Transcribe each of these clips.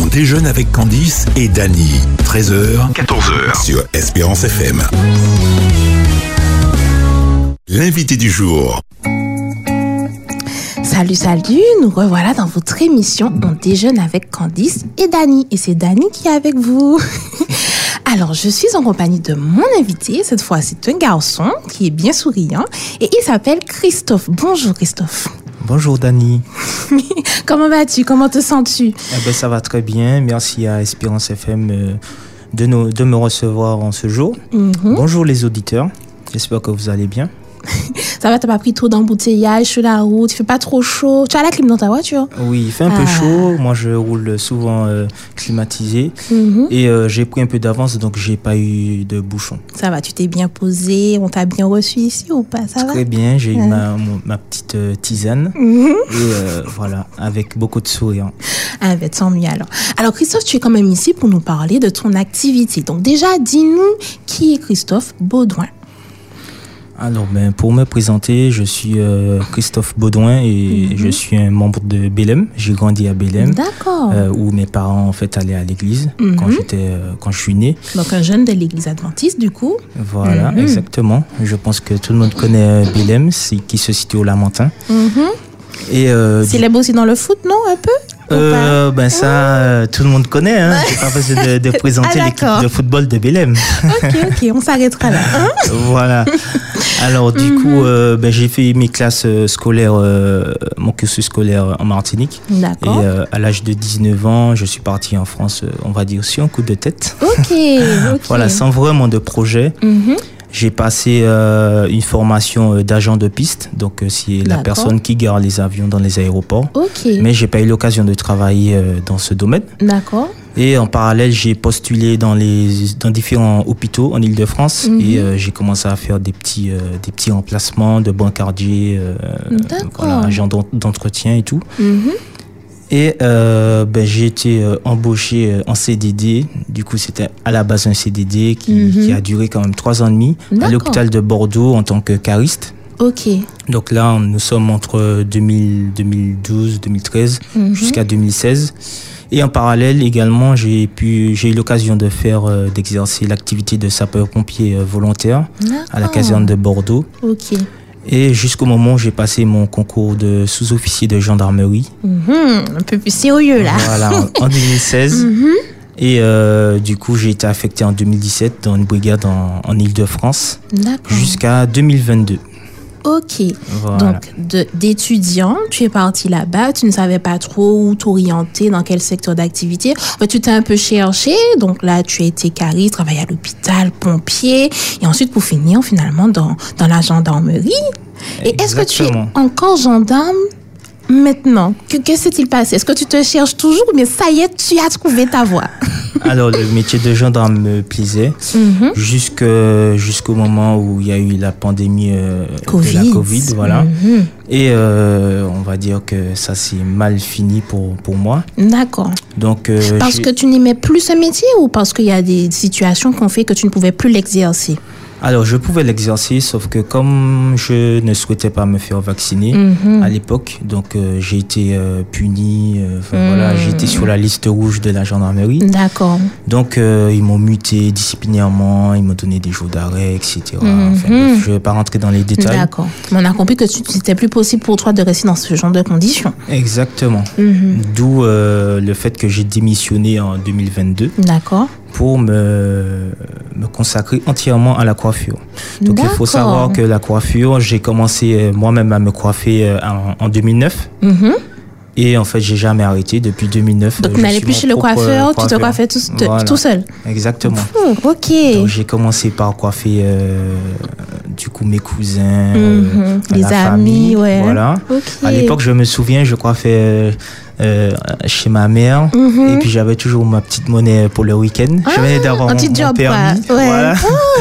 On déjeune avec Candice et Dany. 13h, 14h sur Espérance FM. L'invité du jour. Salut, salut, nous revoilà dans votre émission On déjeune avec Candice et Dany. Et c'est Dany qui est avec vous. Alors, je suis en compagnie de mon invité. Cette fois, c'est un garçon qui est bien souriant et il s'appelle Christophe. Bonjour Christophe. Bonjour Dani. Comment vas-tu? Comment te sens-tu? Eh ben, Ça va très bien. Merci à Espérance FM euh, de, nous, de me recevoir en ce jour. Mhm. Bonjour les auditeurs. J'espère que vous allez bien. Ça va, t'as pas pris trop d'embouteillage sur la route, il fait pas trop chaud. Tu as la clim dans ta voiture Oui, il fait un peu Ah. chaud. Moi, je roule souvent euh, climatisé. Mhm. Et euh, j'ai pris un peu d'avance, donc j'ai pas eu de bouchon. Ça va, tu t'es bien posé, on t'a bien reçu ici ou pas? Ça va? Très bien, j'ai eu ma petite euh, tisane. Mhm. Et euh, voilà, avec beaucoup de sourire. Ah, ben, tant mieux alors. Alors, Christophe, tu es quand même ici pour nous parler de ton activité. Donc, déjà, dis-nous qui est Christophe Baudouin. Alors, ben, pour me présenter, je suis euh, Christophe Baudouin et Mhm. je suis un membre de Bélem. J'ai grandi à. D'accord. euh, où mes parents en fait allaient à l'église Mhm. quand j'étais euh, quand je suis né. Donc, un jeune de l'église adventiste, du coup. Voilà, Mhm. exactement. Je pense que tout le monde connaît euh, c'est qui se situe au Lamentin. Et Célèbre aussi dans le foot, non Un peu? Euh, ben ça, euh, tout le monde connaît. Hein. J'ai pas besoin de, de présenter Ah, l'équipe de football de Bélem. Ok, ok, on s'arrêtera là. hein. voilà. Alors du Mhm. coup, euh, ben, j'ai fait mes classes euh, scolaires, mon cursus scolaire en Martinique. Et D'accord. euh, à l'âge de 19 ans, je suis parti en France, on va dire, sur un coup de tête. Ok, ok. Voilà, sans vraiment de projet. Mhm. J'ai passé euh, une formation euh, d'agent de piste, donc euh, c'est la personne qui garde les avions dans les aéroports. Ok, Mais j'ai pas eu l'occasion de travailler dans ce domaine. d'accord. Et en parallèle, j'ai postulé dans les dans différents hôpitaux en Île-de-France Mhm. et euh, j'ai commencé à faire des petits euh, des petits remplacements de brancardier, euh, voilà, agent d'en- d'entretien et tout. Mhm. Et euh, ben, j'ai été euh, embauché euh, en CDD. Du coup, c'était à la base un CDD qui, Mhm. qui a duré quand même trois ans et demi à l'hôpital de Bordeaux en tant que cariste. Ok. Donc là, nous sommes entre 2000, 2012, 2013 Mhm. jusqu'à 2016. Et en parallèle également, j'ai pu, j'ai eu l'occasion de faire, euh, d'exercer l'activité de sapeur-pompier volontaire à la caserne de Bordeaux. Ok. Et jusqu'au moment où j'ai passé mon concours de sous-officier de gendarmerie. Mhm. Un peu plus sérieux là. Voilà, en, en 2016. Mhm. Et euh, du coup, j'ai été affecté en 2017 dans une brigade en, en Ile-de-France D'accord. jusqu'à 2022. Ok. Voilà. Donc, d'étudiant, tu es parti là-bas, tu ne savais pas trop où t'orienter, dans quel secteur d'activité. Tu t'es un peu cherché, donc là, tu as été cariste, travaillé à l'hôpital, pompier, et ensuite, pour finir, finalement, dans, dans la gendarmerie. Et est-ce que tu es encore gendarme? Maintenant Que, que s'est-il passé? Est-ce que tu te cherches toujours, mais ça y est, tu as trouvé ta voie? Alors, le métier de gendarme me plaisait jusque- jusqu'au moment où il y a eu la pandémie euh, de Covid. la Covid. Voilà. Mhm. Et euh, on va dire que ça s'est mal fini pour, pour moi. D'accord. Donc, euh, Parce que tu n'aimais plus ce métier ou parce qu'il y a des situations qui ont fait que tu ne pouvais plus l'exercer? Alors, je pouvais l'exercer, sauf que comme je ne souhaitais pas me faire vacciner Mhm. à l'époque, donc euh, j'ai été euh, puni. euh, Mhm. voilà, été sur la liste rouge de la gendarmerie. D'accord. Donc, ils m'ont muté disciplinairement, ils m'ont donné des jours d'arrêt, etc. Enfin, Mhm. bref, je ne vais pas rentrer dans les détails. D'accord. Mais on a compris que c'était plus possible pour toi de rester dans ce genre de conditions. Exactement. D'où le fait que j'ai démissionné en 2022 D'accord. Pour me, me consacrer entièrement à la coiffure. Donc il faut savoir que la coiffure, j'ai commencé euh, moi-même à me coiffer euh, en, en 2009 Mhm. et en fait j'ai jamais arrêté depuis 2009. Donc, euh, n'allais plus chez le propre coiffeur, tu te coiffais tout, te- Voilà. tout seul? Exactement. Ok. Donc j'ai commencé par coiffer euh, du coup mes cousins, Mhm. euh, Les la amis, famille, ouais. Voilà. À l'époque, je me souviens, je coiffais euh, chez ma mère. Mhm. Et puis j'avais toujours ma petite monnaie pour le week-end. je venais d'avoir un mon, petit mon job, permis. quoi. Ouais. Voilà.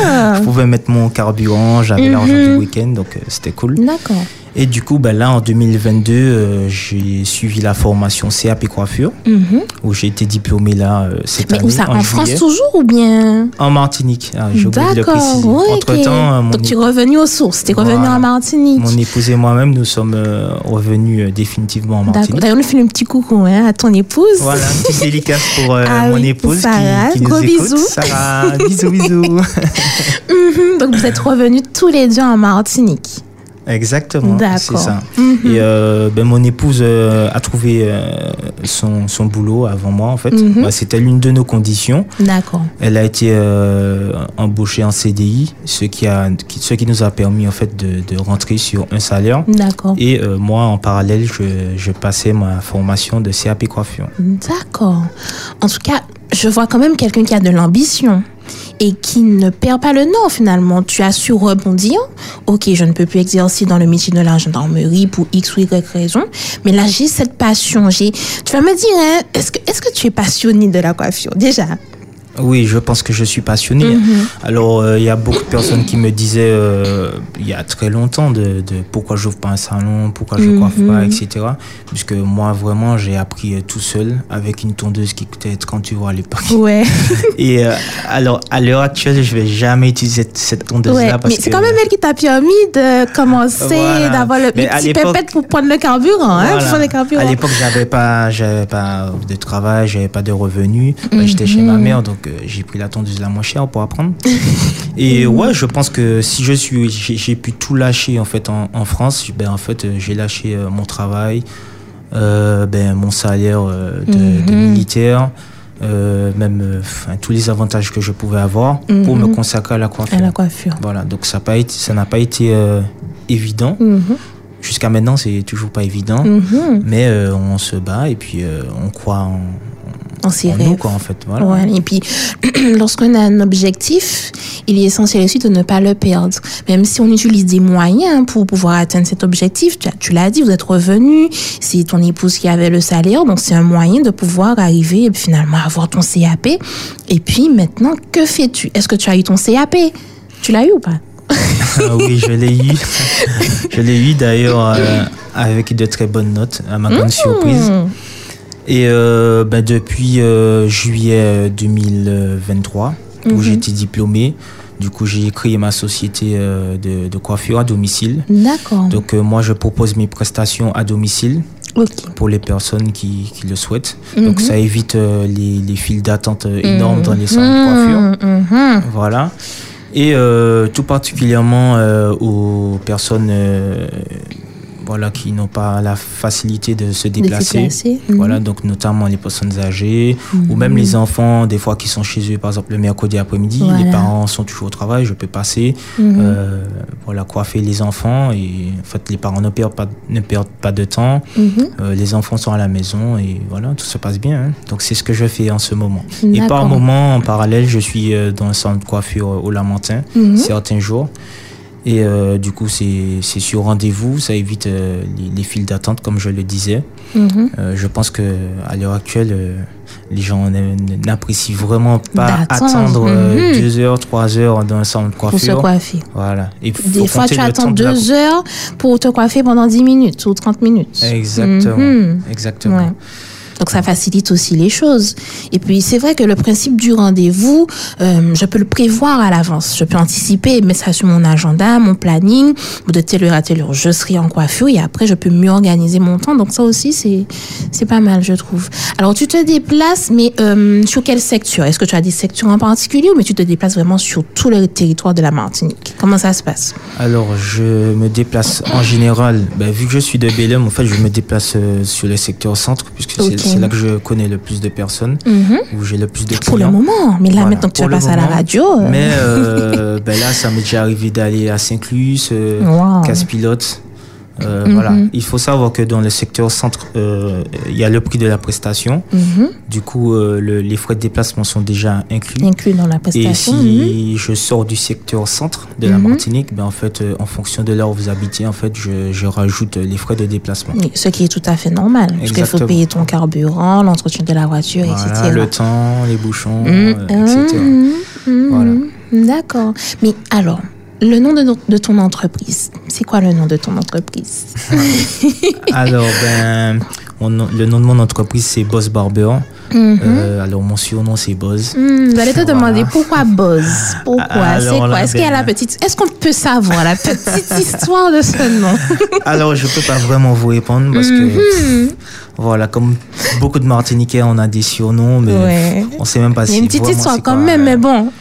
Ah. Je pouvais mettre mon carburant, j'avais Mhm. l'argent du week-end, donc euh, c'était cool. D'accord. Et du coup, ben là, en 2022, euh, j'ai suivi la formation CAP coiffure, Mhm. où j'ai été diplômé là euh, cette Mais année. où ça En France toujours ou bien En Martinique. Ah, j'ai oublié de le D'accord. préciser. ouais, ok. Entre-temps, euh, mon, Donc tu es revenu aux sources. Tu es revenu Voilà. en Martinique. mon épouse et moi-même, nous sommes euh, revenus euh, définitivement en. Martinique. D'ailleurs, on fait un petit coucou hein, à ton épouse. Voilà, une petite dédicace pour euh, Ah mon oui, épouse Sarah. qui, qui nous Gros écoute. bisous. Sarah, bisous, bisous. Mhm. Donc vous êtes revenus tous les deux en Martinique. Exactement, c'est ça. Mhm. Et euh, ben, mon épouse euh, a trouvé euh, son, son boulot avant moi, en fait. Mhm. Bah, C'était l'une de nos conditions. D'accord. Elle a été embauchée en CDI, ce qui, a, qui- ce qui nous a permis en fait de, de rentrer sur un salaire. D'accord. Et moi, en parallèle, je, je passais ma formation de CAP coiffure. D'accord. En tout cas, je vois quand même quelqu'un qui a de l'ambition et qui ne perd pas le nord finalement. Tu as su rebondir. Ok, je ne peux plus exercer dans le métier de la gendarmerie pour X ou Y raison, mais là j'ai cette passion. J'ai. Tu vas me dire, hein, est-ce que est-ce que tu es passionné de la coiffure? Déjà Oui, je pense que je suis passionné. Mhm. Alors, euh, il y a beaucoup de personnes qui me disaient euh, il y a très longtemps de, de pourquoi j'ouvre pas un salon, pourquoi je coiffe Mhm. pas, etc. Puisque moi, vraiment, j'ai appris euh, tout seul avec une tondeuse qui coûtait 30 euros à l'époque. Ouais. Et euh, alors, à l'heure actuelle, je vais jamais utiliser cette, tondeuse-là Ouais, mais c'est quand même elle qui t'a permis de commencer, Voilà. d'avoir le, Mais petit pépette pour prendre le carburant, hein, Voilà. pour prendre le carburant. À l'époque, j'avais pas, pas de travail, j'avais pas de revenus. Bah, Mhm. J'étais chez ma mère, donc euh, j'ai pris la tondeuse la moins chère pour apprendre. Et ouais, je pense que si je suis, j'ai pu tout lâcher en fait en, en France. Ben en fait, euh, j'ai lâché euh, mon travail, euh, ben mon salaire de, de Mhm. militaire. euh, même euh, enfin, tous les avantages que je pouvais avoir pour me Mhm. consacrer à la coiffure. À la coiffure. Voilà, donc ça n'a pas été, euh, évident. Mhm. Jusqu'à maintenant, c'est toujours pas évident. Mais on se bat et puis on croit en, On s'y en nous, quoi, en fait. Voilà. Ouais, et puis, lorsqu'on a un objectif, il est essentiel aussi de ne pas le perdre. Même si on utilise des moyens pour pouvoir atteindre cet objectif, tu, as- tu l'as dit, vous êtes revenu, c'est ton épouse qui avait le salaire, donc c'est un moyen de pouvoir arriver et finalement avoir ton CAP. Et puis maintenant, que fais-tu? Est-ce que tu as eu ton CAP Tu l'as eu ou pas? Ah oui, je l'ai eu. je l'ai eu d'ailleurs euh, avec de très bonnes notes, à ma grande surprise. Et euh, ben, depuis euh, juillet euh, 2023, où Mhm. j'ai été diplômé, du coup j'ai créé ma société euh, de, de coiffure à domicile. D'accord. Donc euh, moi je propose mes prestations à domicile Ok. pour les personnes qui, qui le souhaitent. Mhm. Donc ça évite euh, les, les files d'attente euh, énormes dans les salons de coiffure. Mhm. Voilà. Et euh, tout particulièrement euh, aux personnes euh, voilà, qui n'ont pas la facilité de se déplacer. déplacer. Mhm. Voilà, donc notamment les personnes âgées ou même les enfants, des fois qui sont chez eux, par exemple le mercredi après-midi, Voilà. les parents sont toujours au travail, je peux passer, Mhm. euh, voilà, coiffer les enfants et en fait les parents ne perdent pas, ne perdent pas de temps, Mhm. euh, les enfants sont à la maison et voilà, tout se passe bien. hein. Donc c'est ce que je fais en ce moment. Et par moment, en parallèle, je suis euh, dans un centre de coiffure au Lamentin, Mhm. certains jours. Et euh, du coup, c'est sur rendez-vous, ça évite euh, les, les files d'attente, comme je le disais. Mhm. Euh, je pense que à l'heure actuelle, les gens n'apprécient vraiment pas attendre Mhm. deux heures, trois heures dans un centre de Pour se coiffure. coiffer. Voilà. Et Des fois, tu attends la- deux heures pour te coiffer pendant 10 minutes ou 30 minutes. Exactement. Mhm. Exactement. Ouais. Donc ça facilite aussi les choses. Et puis c'est vrai que le principe du rendez-vous, euh, je peux le prévoir à l'avance. Je peux anticiper, mettre ça sur mon agenda, mon planning. De telle heure à telle heure, je serai en coiffure et après je peux mieux organiser mon temps. Donc ça aussi c'est c'est pas mal, je trouve. Alors tu te déplaces, mais euh, sur quel secteur Est-ce que tu as des secteurs en particulier ou mais tu te déplaces vraiment sur tout le territoire de la Martinique? Comment ça se passe? Alors, je me déplace en général, ben, vu que je suis de Bélem, en fait, je me déplace euh, sur le secteur centre, puisque c'est- Ok. C'est là que je connais le plus de personnes, Mhm. où j'ai le plus de Pour le clients. moment, mais là Voilà, maintenant que tu vas passer à la radio. euh, Mais euh, ben là, ça m'est déjà arrivé d'aller à Saint-Clus, euh, Wow. Casse-Pilote. Euh, Mhm. Voilà. Il faut savoir que dans le secteur centre, euh, il y a le prix de la prestation. mhm. Du coup, euh, le- les frais de déplacement sont déjà inclus. inclus dans la Et prestation. mhm. si je sors du secteur centre de la Mhm. Martinique, ben en fait, en fonction de là où vous habitez, en fait, je, je rajoute les frais de déplacement. Oui, Ce qui est tout à fait normal. Parce qu'il faut payer ton carburant, l'entretien de la voiture, Voilà, etc. le temps, les bouchons, Mhm, etc. mhm, mhm. Voilà. D'accord. Mais alors, le nom de, de ton entreprise, c'est quoi le nom de ton entreprise? Alors, ben, le nom de mon entreprise, c'est Boss Barber. Mhm. Euh, alors, mon surnom, c'est Buzz. Hmm, vous allez te demander pourquoi Buzz Pourquoi? C'est quoi? Est-ce qu'il y a la ben, petite. Est-ce qu'on peut savoir la petite histoire de ce nom? Alors, je peux pas vraiment vous répondre parce que. Mhm. Voilà, comme beaucoup de Martiniquais, on a des surnoms, mais on sait même pas si. Il y a une petite histoire quand même, mais bon.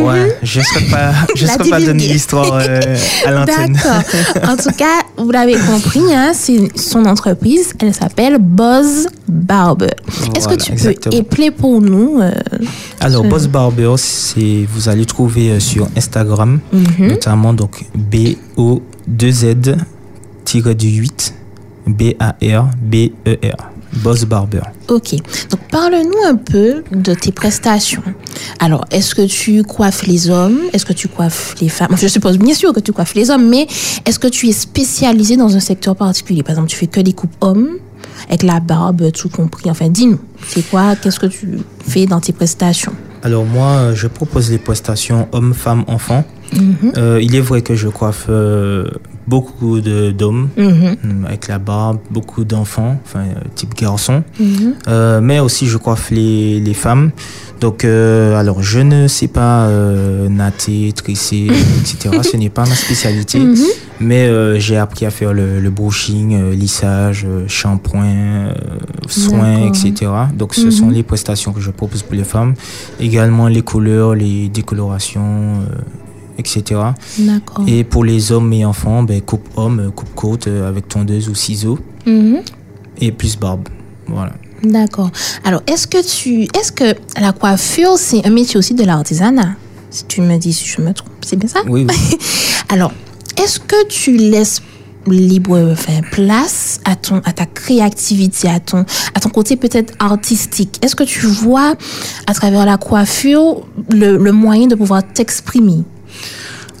Ouais, mhm. je ne serais pas, je serais pas donner l'histoire euh, à l'antenne. D'accord. En tout cas, vous l'avez compris, hein, c'est son entreprise. Elle s'appelle Buzz Barber. Est-ce que tu peux épeler pour nous euh, Alors, Buzz Barber, c'est vous allez trouver euh, sur Instagram, mhm. notamment donc B O 2 Z du 8 B A R B E R. Boss Barber. Ok. Donc, parle-nous un peu de tes prestations. Alors, est-ce que tu coiffes les hommes? Est-ce que tu coiffes les femmes? Je suppose bien sûr que tu coiffes les hommes, mais est-ce que tu es spécialisé dans un secteur particulier? Par exemple, tu fais que des coupes hommes avec la barbe, tout compris. Enfin, dis-nous, c'est quoi? Qu'est-ce que tu fais dans tes prestations? Alors, moi, je propose les prestations hommes, femmes, enfants. Mhm. Euh, il est vrai que je coiffe euh, beaucoup d'hommes mhm. mm, avec la barbe, beaucoup d'enfants, enfin euh, type garçon, mhm. euh, mais aussi je coiffe les, les femmes. Donc, euh, alors je ne sais pas natter, tresser, etc. Ce n'est pas ma spécialité, mhm. mais j'ai appris à faire le, le brushing, lissage, shampoing, soins, etc. Donc, ce sont les prestations que je propose pour les femmes. Également les couleurs, les décolorations etc. Et pour les hommes et enfants, ben, coupe homme, coupe côte euh, avec tondeuse ou ciseaux. Mhm. Et plus barbe. Voilà. D'accord. Alors, est-ce que tu, est-ce que la coiffure, c'est un métier aussi de l'artisanat? Si tu me dis si je me trompe, c'est bien ça? Oui. Alors, est-ce que tu laisses libre enfin, place à ton à ta créativité à ton à ton côté peut-être artistique? Est-ce que tu vois à travers la coiffure le, le moyen de pouvoir t'exprimer?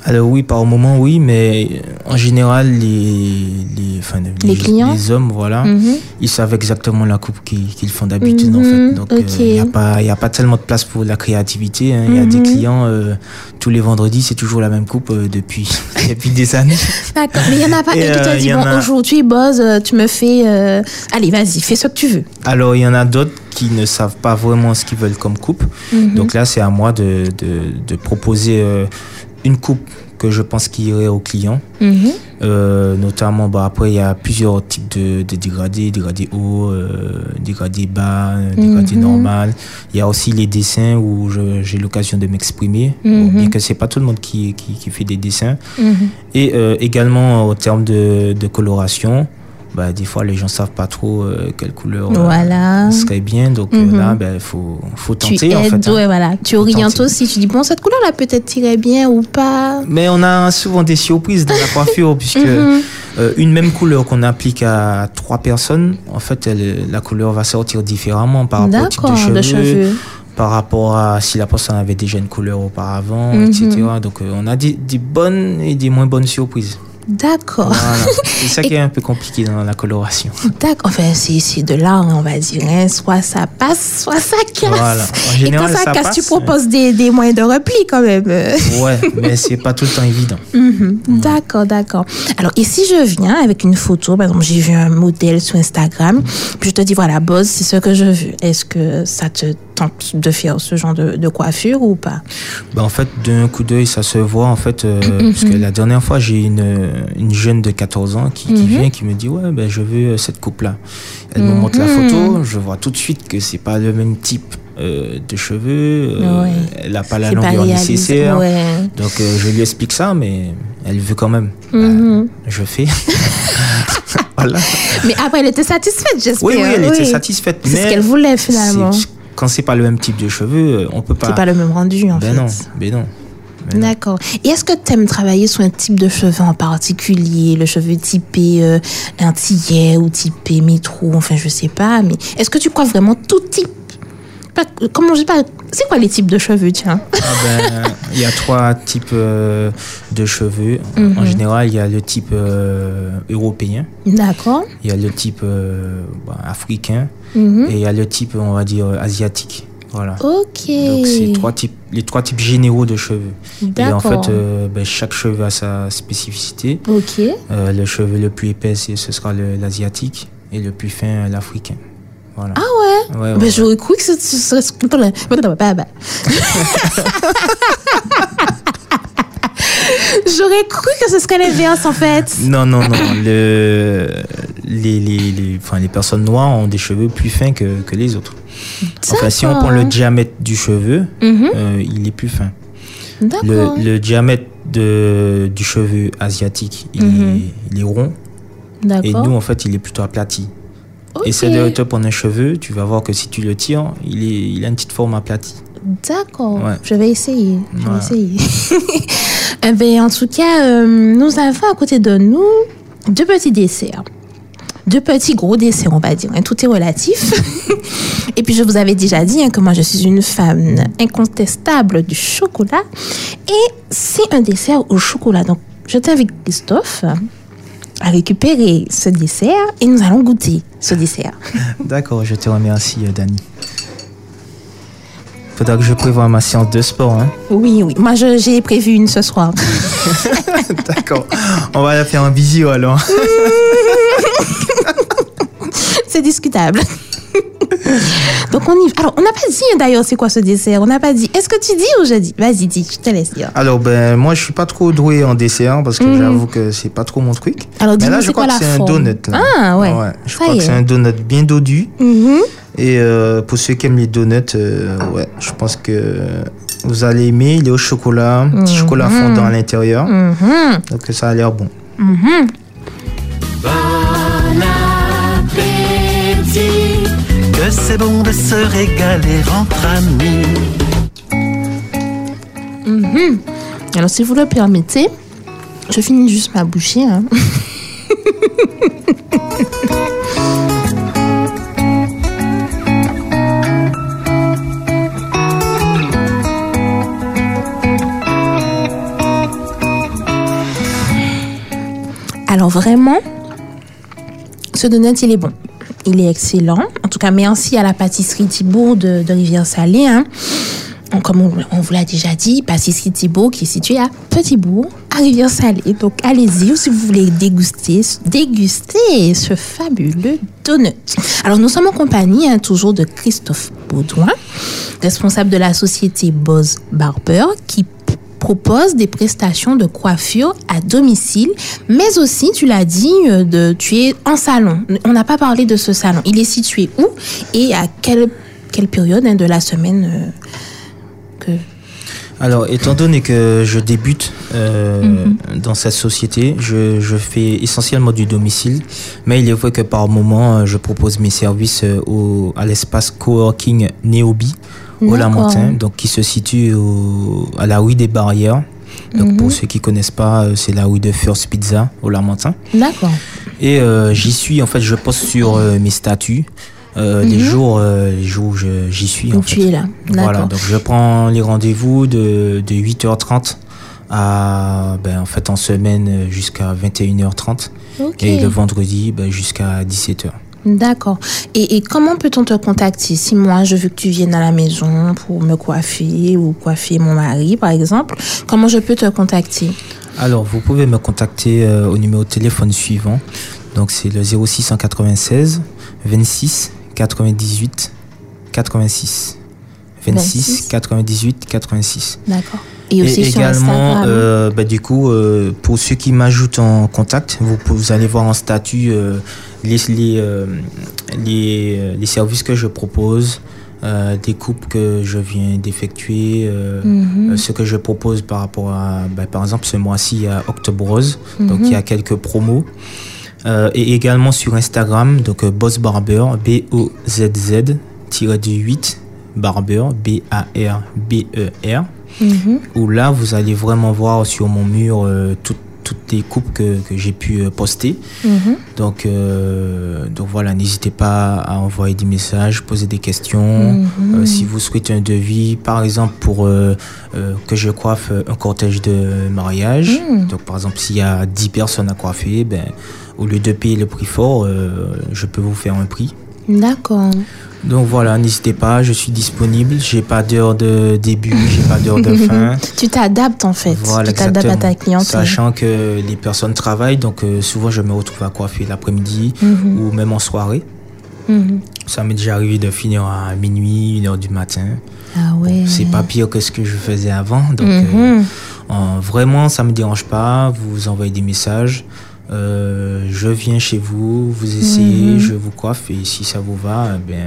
Alors oui, par moment oui, mais en général les les, enfin, les, clients, les hommes voilà, mhm. ils savent exactement la coupe qu'ils font d'habitude en fait. Mhm, Donc il n'y euh, a pas il y a pas tellement de place pour la créativité. Hein. Il y a des mhm. clients euh, tous les vendredis c'est toujours la même coupe euh, depuis depuis des années. D'accord, mais il y en a pas qui te dit bon aujourd'hui Boz tu me fais allez vas-y fais ce que tu veux. Alors il y en a d'autres qui ne savent pas vraiment ce qu'ils veulent comme coupe. Donc là c'est à moi de de, de proposer une coupe que je pense qui irait aux clients. Mhm. Euh, notamment, bah, après, il y a plusieurs types de, de dégradés, dégradés hauts, euh, dégradés bas, euh, dégradés mhm. normal. Il y a aussi les dessins où j'ai l'occasion de m'exprimer, mhm. bien que c'est pas tout le monde qui, qui, qui fait des dessins. Et euh, également, au terme de, de coloration, bah, des fois les gens savent pas trop euh, quelle couleur euh, serait bien donc euh, mhm. là ben faut faut tenter tu en fait hein. ouais, voilà tu orientes aussi tu dis bon cette couleur là peut-être irait bien ou pas mais on a souvent des surprises dans la coiffure puisque mhm. une même couleur qu'on applique à trois personnes en fait la couleur va sortir différemment par rapport au type de cheveux, par rapport à si la personne avait déjà une couleur auparavant, mhm. etc. Donc on a des, des bonnes et des moins bonnes surprises. D'accord. C'est ça qui est un peu compliqué dans la coloration. D'accord. Enfin, c'est de l'art, on va dire. Hein. Soit ça passe, soit ça casse. Voilà. En général, et quand ça, casse, tu proposes des, des, moyens de repli quand même. Ouais, mais c'est pas tout le temps évident. Mhm. D'accord, d'accord. Alors, si je viens avec une photo, par exemple, j'ai vu un modèle sur Instagram, puis je te dis, voilà, Boss, c'est ce que je veux. Est-ce que ça te tente de faire ce genre de, de coiffure ou pas? Ben, En fait, d'un coup d'œil, ça se voit, en fait, euh, parce que la dernière fois, j'ai une une jeune de 14 ans qui, mhm. vient qui me dit ouais ben je veux euh, cette coupe là elle me montre la mhm. photo je vois tout de suite que c'est pas le même type euh, de cheveux euh, elle n'a pas la longueur nécessaire. donc je lui explique ça mais elle veut quand même. Bah, je fais. Voilà. Mais après elle était satisfaite j'espère. Oui oui elle était satisfaite c'est ce qu'elle voulait finalement quand c'est pas le même type de cheveux on peut pas c'est pas le même rendu en ben fait non ben non D'accord. Et est-ce que tu aimes travailler sur un type de cheveux en particulier, le cheveu typé euh, antillais ou typé métro, enfin je sais pas, mais est-ce que tu crois vraiment tout type Comment je sais pas, c'est quoi les types de cheveux, tiens ah ben, Il y a trois types euh, de cheveux. En mhm. général, il y a le type euh, européen. D'accord. Il y a le type bah, africain. Mhm. Et il y a le type, on va dire, asiatique. Voilà. Ok. Donc, c'est trois types, les trois types généraux de cheveux. Et en fait, euh, ben, chaque cheveu a sa spécificité. Ok. Euh, le cheveu le plus épais, ce sera le- l'asiatique. Et le plus fin, l'africain. Voilà. Ah ouais? Ouais, ouais, Ben. J'aurais cru que ce ce serait. J'aurais cru que ce serait l'inverse en fait. Non, non, non. le, les, les, les, enfin, les personnes noires ont des cheveux plus fins que, que les autres. Enfin, si on prend le diamètre du cheveu, Mhm. euh, il est plus fin. Le, D'accord. le diamètre de, du cheveu asiatique, il, Mhm. est, il est rond. Et nous, en fait, il est plutôt aplati. Ok. Essaie de te prendre un cheveu, tu vas voir que si tu le tires, il, est, il a une petite forme aplatie. D'accord. Ouais. Je vais essayer. Je vais essayer. Eh ben, en tout cas, euh, nous avons à côté de nous deux petits desserts. Deux petits gros desserts, on va dire. hein. Tout est relatif. Et puis, je vous avais déjà dit hein, que moi, je suis une fan incontestable du chocolat. Et c'est un dessert au chocolat. Donc, je t'invite, Christophe, à récupérer ce dessert et nous allons goûter ce dessert. D'accord, je te remercie, euh, Dani. Faudra que je prévoie ma séance de sport. Hein. Oui, oui. Moi, j'ai prévu une ce soir. D'accord. On va la faire en visio alors. C'est discutable. Donc on y va. Alors on n'a pas dit hein, d'ailleurs c'est quoi ce dessert? On n'a pas dit. Est-ce que tu dis ou je dis? Vas-y dis, je te laisse dire. Alors, ben, moi, je suis pas trop doué en dessert parce que j'avoue que c'est pas trop mon truc. Alors Mais dis-moi là, je c'est crois quoi que c'est un donut. Là. Ah ouais. je Ça crois que est. c'est un donut bien dodu. Mhm. Et euh, pour ceux qui aiment les donuts, euh, ouais, je pense que vous allez aimer. Il est au chocolat, petit chocolat fondant à l'intérieur. Mhm. Donc ça a l'air bon. C'est bon de se régaler entre amis. Alors si vous le permettez, je finis juste ma bouchée. hein. Alors vraiment, ce donut, il est bon. Il est excellent. En tout cas, merci à la pâtisserie Thibault de, Rivière-Salée. hein. Comme on, vous l'a déjà dit, pâtisserie Thibault qui est située à Petit-Bourg, à Rivière-Salée. Donc allez-y si vous voulez déguster, déguster ce fabuleux donut. Alors nous sommes en compagnie hein, toujours de Christophe Baudouin, responsable de la société Boz Barber, qui propose des prestations de coiffure à domicile, mais aussi, tu l'as dit, euh, de, tu es en salon. On n'a pas parlé de ce salon. Il est situé où et à quelle, quelle période hein, de la semaine euh, que... Alors, étant donné que je débute euh, dans cette société, je, je fais essentiellement du domicile, mais il est vrai que par moment, je propose mes services au, à l'espace coworking Neobi Lamentin, donc qui se situe au- à la rue des Barrières. Donc, pour ceux qui connaissent pas, euh, c'est la rue de First Pizza au Lamentin. D'accord. Et euh, j'y suis, en fait, je poste sur euh, mes statuts euh, les jours, euh, les jours où je- j'y suis. en fait. tu es là. Voilà, donc je prends les rendez-vous de, de 8h30 à, ben, en fait, en semaine euh, jusqu'à 21h30 Ok. et le vendredi ben, jusqu'à 17h. D'accord. Et, et comment peut-on te contacter si moi je veux que tu viennes à la maison pour me coiffer ou coiffer mon mari par exemple? Comment je peux te contacter? Alors, vous pouvez me contacter euh, au numéro de téléphone suivant. Donc, c'est le 0696 26 98 86. 26 26. 98 86. D'accord. Et aussi Et sur également, Instagram. euh, bah, du coup, euh, pour ceux qui m'ajoutent en contact, vous, allez voir en statut euh, les, les, les, les services que je propose, des coupes que je viens d'effectuer, Mhm. ce que je propose par rapport à, bah, par exemple, ce mois-ci, a Octobre Rose, donc Mhm. il y a quelques promos. Et également sur Instagram, donc Boss Barber, B-O-Z-Z, tiré du 8, Barber, B-A-R-B-E-R Mhm. où là vous allez vraiment voir sur mon mur euh, tout- toutes les coupes que, que j'ai pu euh, poster. Mhm. Donc, euh, donc voilà, n'hésitez pas à envoyer des messages, poser des questions. Mhm. Euh, si vous souhaitez un devis, par exemple pour euh, que je coiffe un cortège de mariage, donc par exemple s'il y a 10 personnes à coiffer, ben, au lieu de payer le prix fort, je peux vous faire un prix. D'accord. Donc voilà, n'hésitez pas, je suis disponible. J'ai pas d'heure de début, j'ai pas d'heure de fin. Tu t'adaptes en fait. Voilà, tu t'adaptes à ta clientèle. Sachant que les personnes travaillent, donc euh, souvent je me retrouve à coiffer l'après-midi Mhm. ou même en soirée. Mhm. Ça m'est déjà arrivé de finir à minuit, une heure du matin. Ah ouais. C'est pas pire que ce que je faisais avant. Donc Mhm. euh, en- vraiment, ça me dérange pas. Vous envoyez des messages. Euh, je viens chez vous, vous essayez, Mhm. je vous coiffe et si ça vous va, eh bien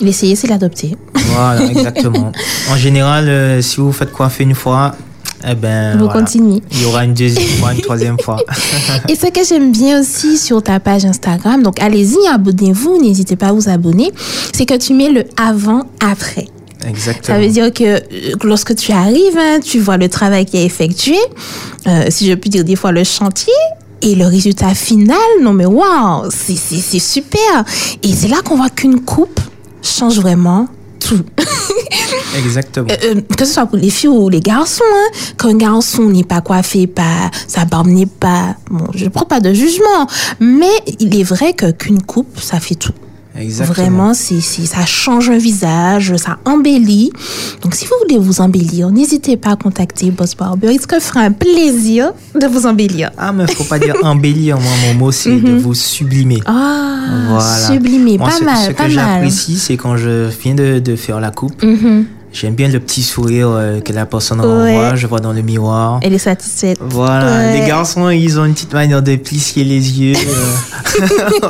L'essayer, c'est l'adopter. voilà, exactement. en général, euh, si vous faites coiffer une fois, eh ben Vous voilà. continuez. Il y aura une deuxième fois, une troisième fois. Et ce que j'aime bien aussi sur ta page Instagram, donc allez-y, abonnez-vous, n'hésitez pas à vous abonner, c'est que tu mets le avant-après. Exactement. Ça veut dire que euh, lorsque tu arrives, hein, tu vois le travail qui est effectué, euh, si je puis dire des fois le chantier, et le résultat final, non mais waouh, c'est super. Et c'est là qu'on voit qu'une coupe change vraiment tout. Exactement. Euh, euh, que ce soit pour les filles ou les garçons, hein, quand un garçon n'est pas coiffé, pas, sa barbe n'est pas, bon, je prends pas de jugement, mais il est vrai que qu'une coupe, ça fait tout. Exactement. Vraiment, c'est, ça change un visage, ça embellit. Donc, si vous voulez vous embellir, n'hésitez pas à contacter Boss Barber. Il se fera un plaisir de vous embellir. Ah, mais faut pas dire embellir. Moi, mon mot, c'est de vous sublimer. Ah, Voilà. sublimé, Moi, pas ce, mal, ce pas que j'apprécie, c'est quand je viens de, de faire la coupe, Mhm. J'aime bien le petit sourire euh, que la personne Ouais. renvoie. Je vois dans le miroir. Elle est satisfaite. Voilà, Ouais. les garçons, ils ont une petite manière de plisser les yeux. euh.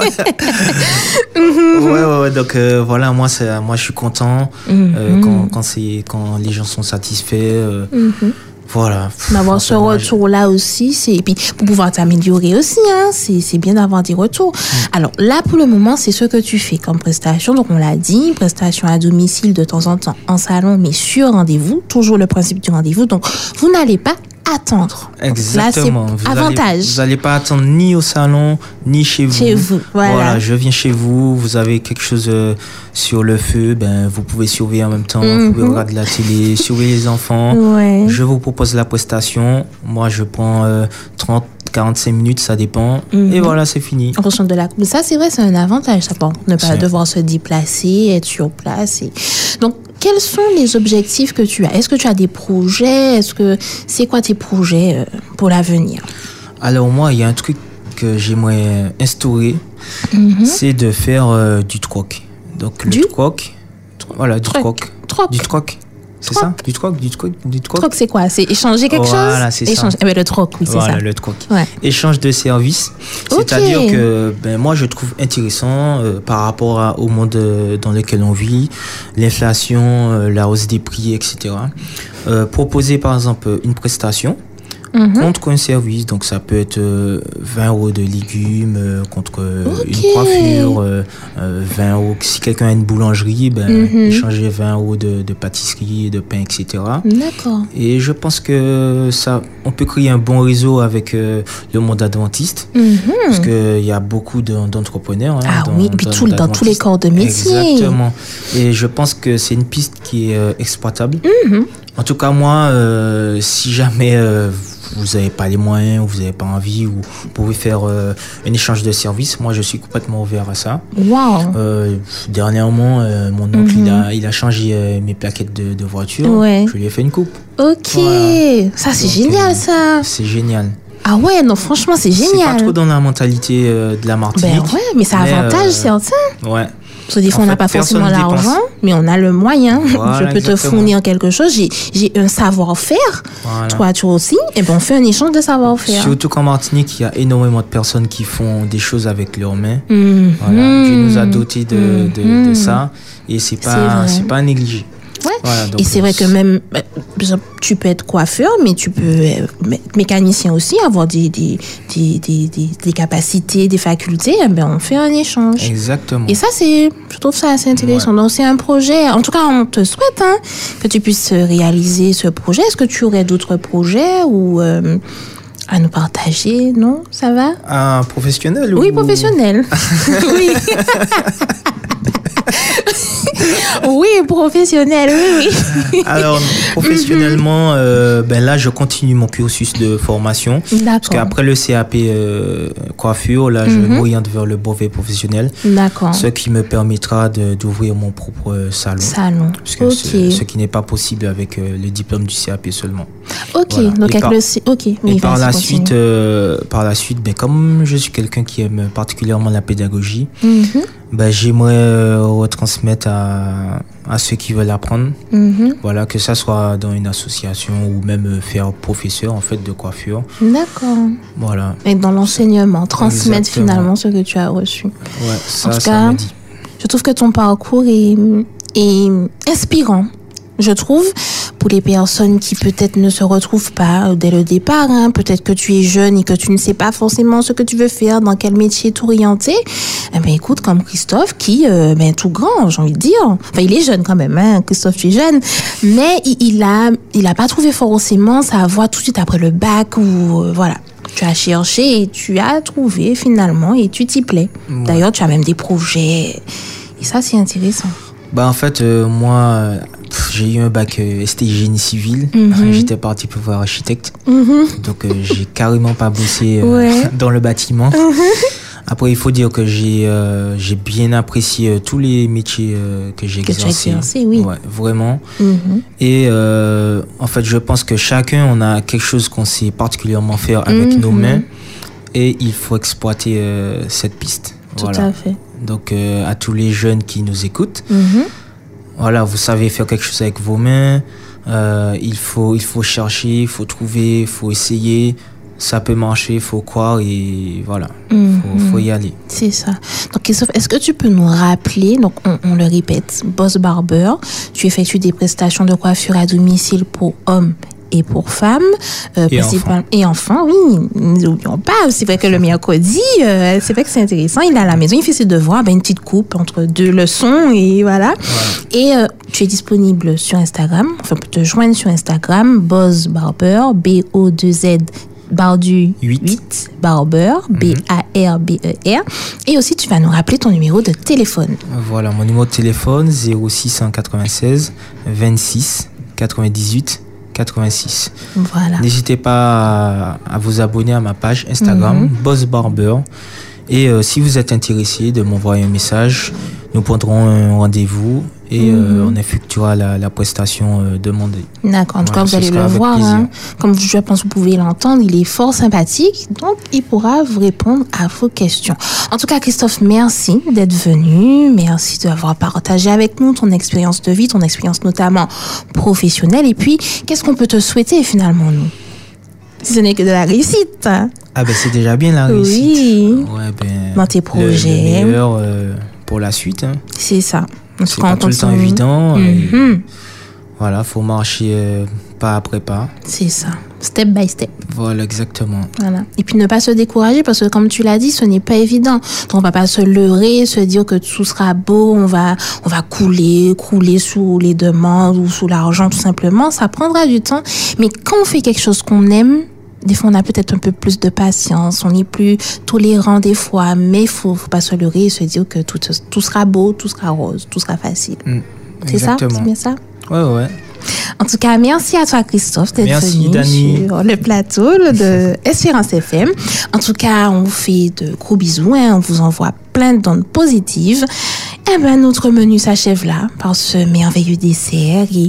ouais, ouais, ouais, donc euh, voilà, moi, moi, je suis content Mhm. quand, quand, les gens sont satisfaits. Mhm. Voilà. D'avoir ce Franchement, je- retour-là aussi, c'est et puis pour pouvoir t'améliorer aussi, hein, c'est c'est bien d'avoir des retours. Alors là, pour le moment, c'est ce que tu fais comme prestation. Donc on l'a dit, prestation à domicile de temps en temps en salon, mais sur rendez-vous. Toujours le principe du rendez-vous. Donc vous n'allez pas attendre. Exactement. Là, Vous c'est allez- avantage. vous n'allez pas attendre ni au salon, ni chez vous. Chez vous, voilà. je viens chez vous, vous avez quelque chose euh, sur le feu, ben, vous pouvez surveiller en même temps, vous pouvez Mhm. regarder la télé, surveiller les enfants. Ouais. Je vous propose la prestation. Moi, je prends euh, 30, 45 minutes, ça dépend. Mhm. Et voilà, c'est fini. En fonction de la. Ça, c'est vrai, c'est un avantage, ça, pour ne pas devoir se déplacer, être sur place. Et... Donc, quels sont les objectifs que tu as? Est-ce que tu as des projets? Est-ce que c'est quoi tes projets euh, pour l'avenir? Alors, moi, il y a un truc que j'aimerais instaurer, c'est de faire euh, du troc. Donc, le Du troc, voilà, du. Troc. Du troc. C'est ça Du troc, du troc, du troc. Troc, c'est quoi? C'est échanger quelque Voilà, chose? c'est ça. Eh ben, le troc, oui, c'est Voilà, ça. le troc. Ouais. Échange de services. C'est-à-dire que ben, moi, je trouve intéressant euh, par rapport à- au monde euh, dans lequel on vit, l'inflation, euh, la hausse des prix, etc. Proposer par exemple une prestation Mhm. contre un service. Donc ça peut être euh, 20 euros de légumes euh, contre euh, une coiffure, euh, euh, 20 euros. Si quelqu'un a une boulangerie, ben, Mhm. échanger 20 euros de, de pâtisserie, de pain, etc. D'accord. Et je pense que ça, on peut créer un bon réseau avec le monde adventiste, Mhm. parce qu'il y a beaucoup de- d'entrepreneurs. hein, Ah dans- oui, dans tout, dans tous les corps de métier. Exactement. Et je pense que c'est une piste qui est exploitable. En tout cas, moi, euh, si jamais euh, vous n'avez pas les moyens ou vous n'avez pas envie ou vous pouvez faire euh, un échange de services, moi, je suis complètement ouvert à ça. Wow. Euh, dernièrement, euh, mon oncle, il, a, il a changé mes plaquettes de, de voiture. Mhm. Ouais. Je lui ai fait une coupe. Ok. Voilà. Ça, c'est génial, ça. C'est génial. Ah ouais, non, franchement, c'est C'est pas génial. trop dans la mentalité de la Martinique. Ben ouais, mais ça avantage, euh, certains. Ouais. Parce que des fois, En on n'a pas forcément l'argent, mais on a le moyen. Voilà, je peux te fournir quelque chose. J'ai, un savoir-faire. Voilà. Toi, tu aussi. Et ben, on fait un échange de savoir-faire. Surtout qu'en Martinique, il y a énormément de personnes qui font des choses avec leurs mains. Mhm. Voilà. Dieu nous a dotés de, de, de Mhm. ça et c'est pas, pas négligé. Ouais. Voilà, donc, Et c'est euh, vrai que même, bah, tu peux être coiffeur, mais tu peux euh, mé- mécanicien aussi, avoir des, des, des, des, capacités, des facultés. Eh ben, on fait un échange. Exactement. Et ça, c'est, je trouve ça assez intéressant. Donc, c'est un projet. En tout cas, on te souhaite hein, que tu puisses réaliser ce projet. Est-ce que tu aurais d'autres projets ou euh, à nous partager? Non, ça va? Un professionnel Oui, ou- professionnel. oui. oui, professionnel, oui, oui. Alors, professionnellement, euh, ben là, je continue mon cursus de formation. D'accord. Parce qu'après le CAP euh, coiffure, là, je mhm. m'oriente vers le brevet professionnel. D'accord. Ce qui me permettra d'ouvrir mon propre salon. Salon. Parce que ce qui n'est pas possible avec euh, le diplôme du CAP seulement. Ok, donc avec le Ok, et par la, suite, par la suite, ben, comme je suis quelqu'un qui aime particulièrement la pédagogie, mhm. ben, j'aimerais retransmettre à, à, ceux qui veulent apprendre. Mhm. Voilà, que ça soit dans une association ou même faire professeur en fait de coiffure. D'accord. Voilà. Et dans l'enseignement, transmettre finalement ce que tu as reçu. Ouais, ça, en tout cas, dit. Je trouve que ton parcours est, est inspirant je trouve, pour les personnes qui peut-être ne se retrouvent pas dès le départ. Hein. Peut-être que tu es jeune et que tu ne sais pas forcément ce que tu veux faire, dans quel métier t'orienter. Eh ben, écoute, comme Christophe, qui euh, ben, tout grand, j'ai envie de dire. Enfin, il est jeune quand même, hein. Christophe, tu es jeune. Mais il, il a, il a pas trouvé forcément sa voie tout de suite après le bac ou euh, voilà. Tu as cherché et tu as trouvé finalement et tu t'y plais. D'ailleurs, tu as même des projets. Et ça, c'est intéressant. Bah en fait, euh, moi, j'ai eu un bac euh, ST génie civil. Mhm. J'étais parti pour voir architecte. Mhm. Donc, euh, j'ai carrément pas bossé euh, dans le bâtiment. Mhm. Après, il faut dire que j'ai j'ai bien apprécié tous les métiers que j'ai exercés. oui. Ouais, vraiment. Et en fait, je pense que chacun, on a quelque chose qu'on sait particulièrement faire avec nos mains. Et il faut exploiter cette piste. Tout à fait. Donc, à tous les jeunes qui nous écoutent, voilà, vous savez faire quelque chose avec vos mains. Euh, il, faut, il faut chercher, il faut trouver, il faut essayer. Ça peut marcher, il faut croire et voilà, il faut, faut, y aller. C'est ça. Donc, Christophe, est-ce que tu peux nous rappeler, donc on, on, le répète, Boss Barber, tu effectues des prestations de coiffure à domicile pour hommes et pour femmes. Euh, et, enfants. et enfants, oui, n'oublions pas. C'est vrai que le mercredi, euh, c'est vrai que c'est intéressant. Il est à la maison, il fait ses devoirs, ben, une petite coupe entre deux leçons et voilà. Et euh, tu es disponible sur Instagram, enfin, pour te joindre sur Instagram, Boz Barber, B-O-2-Z Bardu 8, Barber, mhm. B-A-R-B-E-R. Et aussi, tu vas nous rappeler ton numéro de téléphone. Voilà, mon numéro de téléphone 0696 26 98 86. Voilà. N'hésitez pas à, vous abonner à ma page Instagram, mhm. Boss Barber. Et euh, si vous êtes intéressé de m'envoyer un message, nous prendrons un rendez-vous et euh, mhm. on effectuera la, prestation euh, demandée. D'accord, en tout cas, vous allez le voir. Hein. Comme je pense que vous pouvez l'entendre, il est fort sympathique, donc il pourra vous répondre à vos questions. En tout cas, Christophe, merci d'être venu. Merci d'avoir partagé avec nous ton expérience de vie, ton expérience notamment professionnelle. Et puis, qu'est-ce qu'on peut te souhaiter finalement, nous? Ce n'est que de la réussite. Ah ben c'est déjà bien la réussite. Oui. Ouais, ben, Dans tes projets. Le, meilleur euh, pour la suite. Hein. C'est ça. C'est pas tout le temps évident. Mm Voilà, faut marcher euh, pas après pas. C'est ça. Step by step. Voilà, exactement. Voilà. Et puis ne pas se décourager parce que comme tu l'as dit, ce n'est pas évident. Donc on va pas se leurrer, se dire que tout sera beau, on va, on va couler, couler sous les demandes ou sous l'argent tout simplement. Ça prendra du temps. Mais quand on fait quelque chose qu'on aime, des fois, on a peut-être un peu plus de patience, on est plus tolérant des fois, mais il faut, faut pas se leurrer et se dire que tout, tout sera beau, tout sera rose, tout sera facile. Mm, c'est ça? C'est bien ça? Ouais, ouais. En tout cas, merci à toi, Christophe, d'être venu sur le plateau de Espérance FM. En tout cas, on vous fait de gros bisous. Hein. On vous envoie plein d'ondes positives. Eh ben, notre menu s'achève là par ce merveilleux dessert et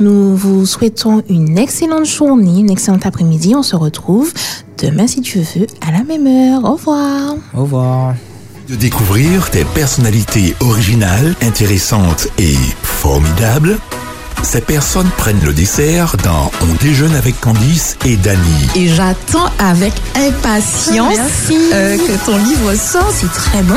nous vous souhaitons une excellente journée, une excellente après-midi. On se retrouve demain, si tu veux, à la même heure. Au revoir. Au revoir. De découvrir des personnalités originales, intéressantes et formidables ces personnes prennent le dessert dans On déjeune avec Candice et Dany. Et j'attends avec impatience euh, que ton livre sorte. C'est très bon.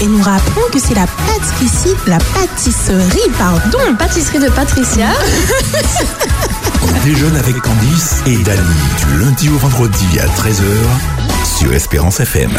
Et nous rappelons que c'est la pâtisserie, la pâtisserie, pardon, pâtisserie de Patricia. On déjeune avec Candice et Dany du lundi au vendredi à 13h sur Espérance FM.